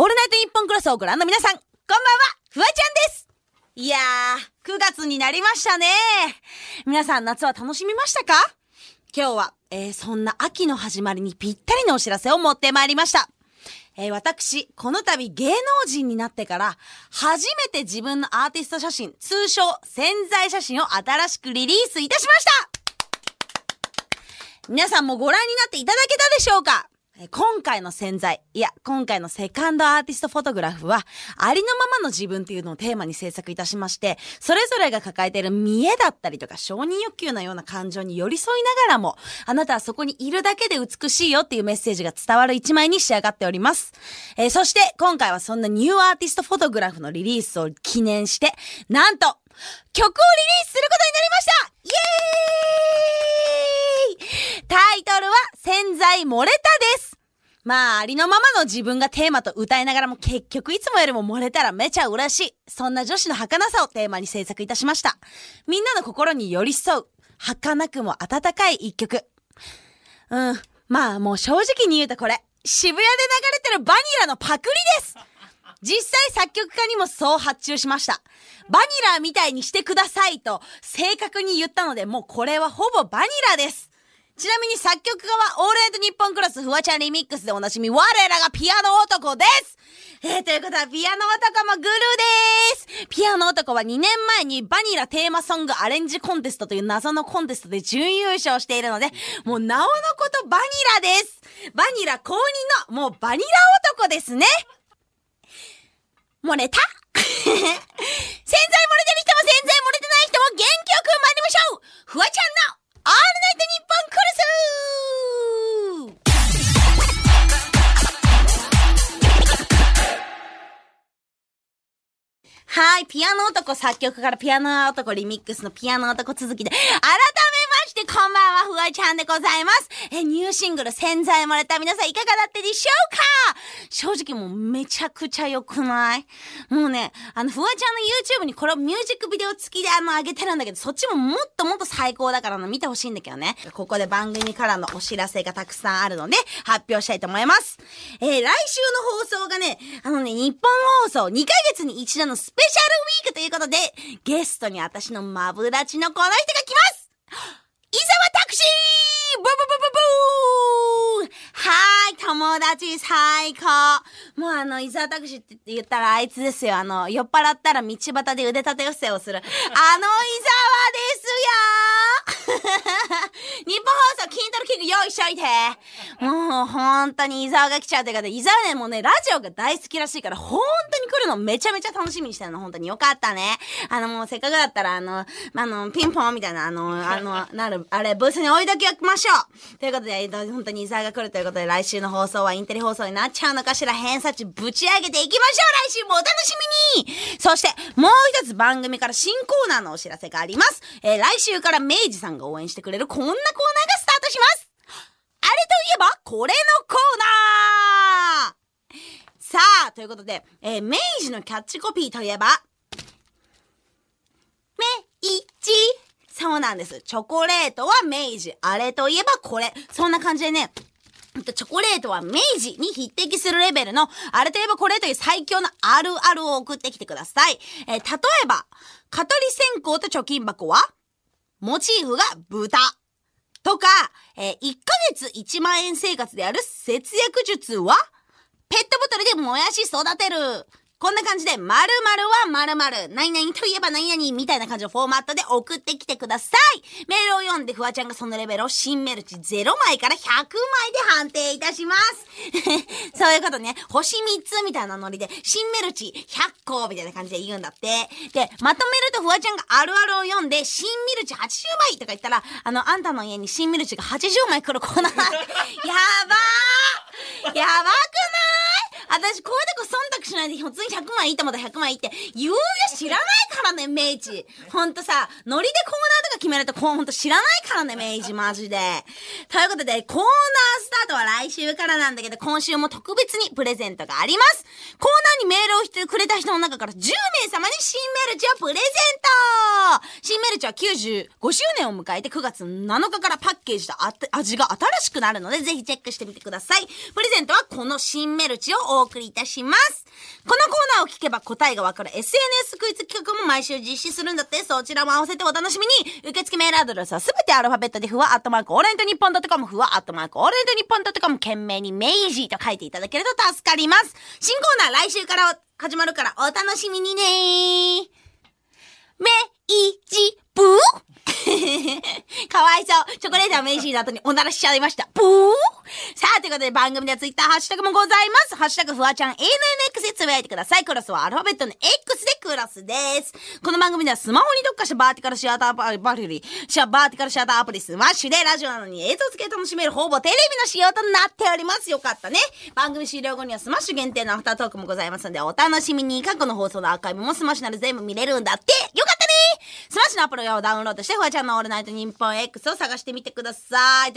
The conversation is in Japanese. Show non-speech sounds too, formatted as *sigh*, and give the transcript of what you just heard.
オールナイトニッポンクロスをご覧の皆さん、こんばんは、フワちゃんです。いやー、9月になりましたね。皆さん夏は楽しみましたか？今日は、えー、そんな秋の始まりにぴったりのお知らせを持ってまいりました。えー私、この度芸能人になってから、初めて自分のアーティスト写真、通称潜在写真を新しくリリースいたしました。皆さんもご覧になっていただけたでしょうか？今回の潜在、いや、今回のセカンドアーティストフォトグラフは、ありのままの自分っていうのをテーマに制作いたしまして、それぞれが抱えている見栄だったりとか承認欲求のような感情に寄り添いながらも、あなたはそこにいるだけで美しいよっていうメッセージが伝わる一枚に仕上がっております。えーそして、今回はそんなニューアーティストフォトグラフのリリースを記念して、なんと、曲をリリースすることになりましたイエーイタイトルは潜在漏れたです。まあ、ありのままの自分がテーマと歌いながらも結局いつもよりも漏れたらめちゃ嬉しい。そんな女子の儚さをテーマに制作いたしました。みんなの心に寄り添う。儚くも温かい一曲。うん。まあ、もう正直に言うとこれ、渋谷で流れてるバニラのパクリです実際作曲家にもそう発注しました。バニラみたいにしてくださいと正確に言ったので、もうこれはほぼバニラです。ちなみに作曲家はオールナイトニッポンクロスフワちゃんリミックスでおなじみ我らがピアノ男です。えー、ということはピアノ男もグルーです。ピアノ男は2年前にバニラテーマソングアレンジコンテストという謎のコンテストで準優勝しているので、もうなおのことバニラです。バニラ公認のもうバニラ男ですね。漏れた潜在漏れてる人も潜在はい、ピアノ男作曲からピアノ男リミックスのピアノ男続きで、改めましてこんばんは、フワちゃんでございます。え、ニューシングル潜在漏れた皆さんいかがだったでしょうか？正直もうめちゃくちゃ良くない？もうね、あの、フワちゃんの YouTube にこれをミュージックビデオ付きであの、上げてるんだけど、そっちももっともっと最高だからの、見てほしいんだけどね。ここで番組からのお知らせがたくさんあるので、発表したいと思います。えー来週の放送がね、あのね、日本放送2ヶ月に一度のスペシャルウィークということで、ゲストに私のマブダチのこの人が来ます伊沢拓司ブブブブブーはーい、友達最高もうあの、伊沢拓司って言ったらあいつですよ。あの、酔っ払ったら道端で腕立て伏せをする。あの伊沢ですよ *laughs* 日本放送筋トレ器具用意しといてもう本当に伊沢が来ちゃうということで、伊沢ね、もうね、ラジオが大好きらしいから、本当に来るのめちゃめちゃ楽しみにしてるの。本当によかったね。あの、もうせっかくだったら、あの、あの、ピンポンみたいな、あの、あの、なる、あれ、ブースに置いときましょうということで、えっと本当に伊沢が来るということで、来週の放送はインテリ放送になっちゃうのかしら、偏差値ぶち上げていきましょう来週もお楽しみにそして、もう一つ番組から新コーナーのお知らせがあります。えー来週から明治さんが応援してくれるこんなコーナーがスタートしますえば、これのコーナーさあ、ということで、えー明治のキャッチコピーといえば、明治そうなんです。チョコレートは明治。あれといえばこれ。そんな感じでね、チョコレートは明治に匹敵するレベルの、あれといえばこれという最強のあるあるを送ってきてください。えー例えば、蚊取り線香と貯金箱は、モチーフが豚。とか、えー1ヶ月1万円生活である節約術は、ペットボトルでもやし育てる。こんな感じで、〇〇は〇〇、何々といえば何々みたいな感じのフォーマットで送ってきてください。メールを読んで、フワちゃんがそのレベルを新メルチ0枚から100枚で判定いたします。*laughs* そういうことね。星3つみたいなノリで、新メルチ100個みたいな感じで言うんだって。で、まとめるとフワちゃんがあるあるを読んで、新ミルチ80枚とか言ったら、あの、あんたの家に新ミルチが80枚来るコーナー。*laughs* やばー *laughs* やばく私、こういうとこ忖度しないで、普通に100枚いいと思ったら100枚いいって言うよ知らないからね、明治。ほんとさ、ノリでコーナーとか決めるとこうほんと知らないからね、明治マジで。ということで、コーナースタートは来週からなんだけど、今週も特別にプレゼントがあります。コーナーにメールをしてくれた人の中から10名様に新メルチをプレゼント新メルチは95周年を迎えて9月7日からパッケージと味が新しくなるので、ぜひチェックしてみてください。プレゼントはこの新メルチをお送りいたします。このコーナーを聞けば答えがわかる SNS クイズ企画も毎週実施するんだって、そちらも合わせてお楽しみに。受付メールアドレスはすべてアルファベットでふわ、アットマークオールナイトニッポンドットコム、ふわ、アットマークオールナイトニッポンドットコム、件名にメイジーと書いていただけると助かります。新コーナー来週から始まるからお楽しみにねメイジブー *laughs* かわいそう。チョコレートはメイジーの後におならしちゃいました。ブーさあ、ということで番組ではツイッターハッシュタグもございます。ハッシュタグフワちゃん ANNX でつぶやいてください。クロスはアルファベットの X でクロスです。この番組ではスマホに特化したバーティカルシアターアプリ、シャバーティカルシアターアプリスマッシュでラジオなのに映像付き楽しめるほぼテレビの仕様となっております。よかったね。番組終了後にはスマッシュ限定のアフタートークもございますのでお楽しみに。過去の放送のアーカイブもスマッシュなら全部見れるんだって。よのアプリをダウンロードしてフワちゃんのオールナイトニッポン X を探してみてください。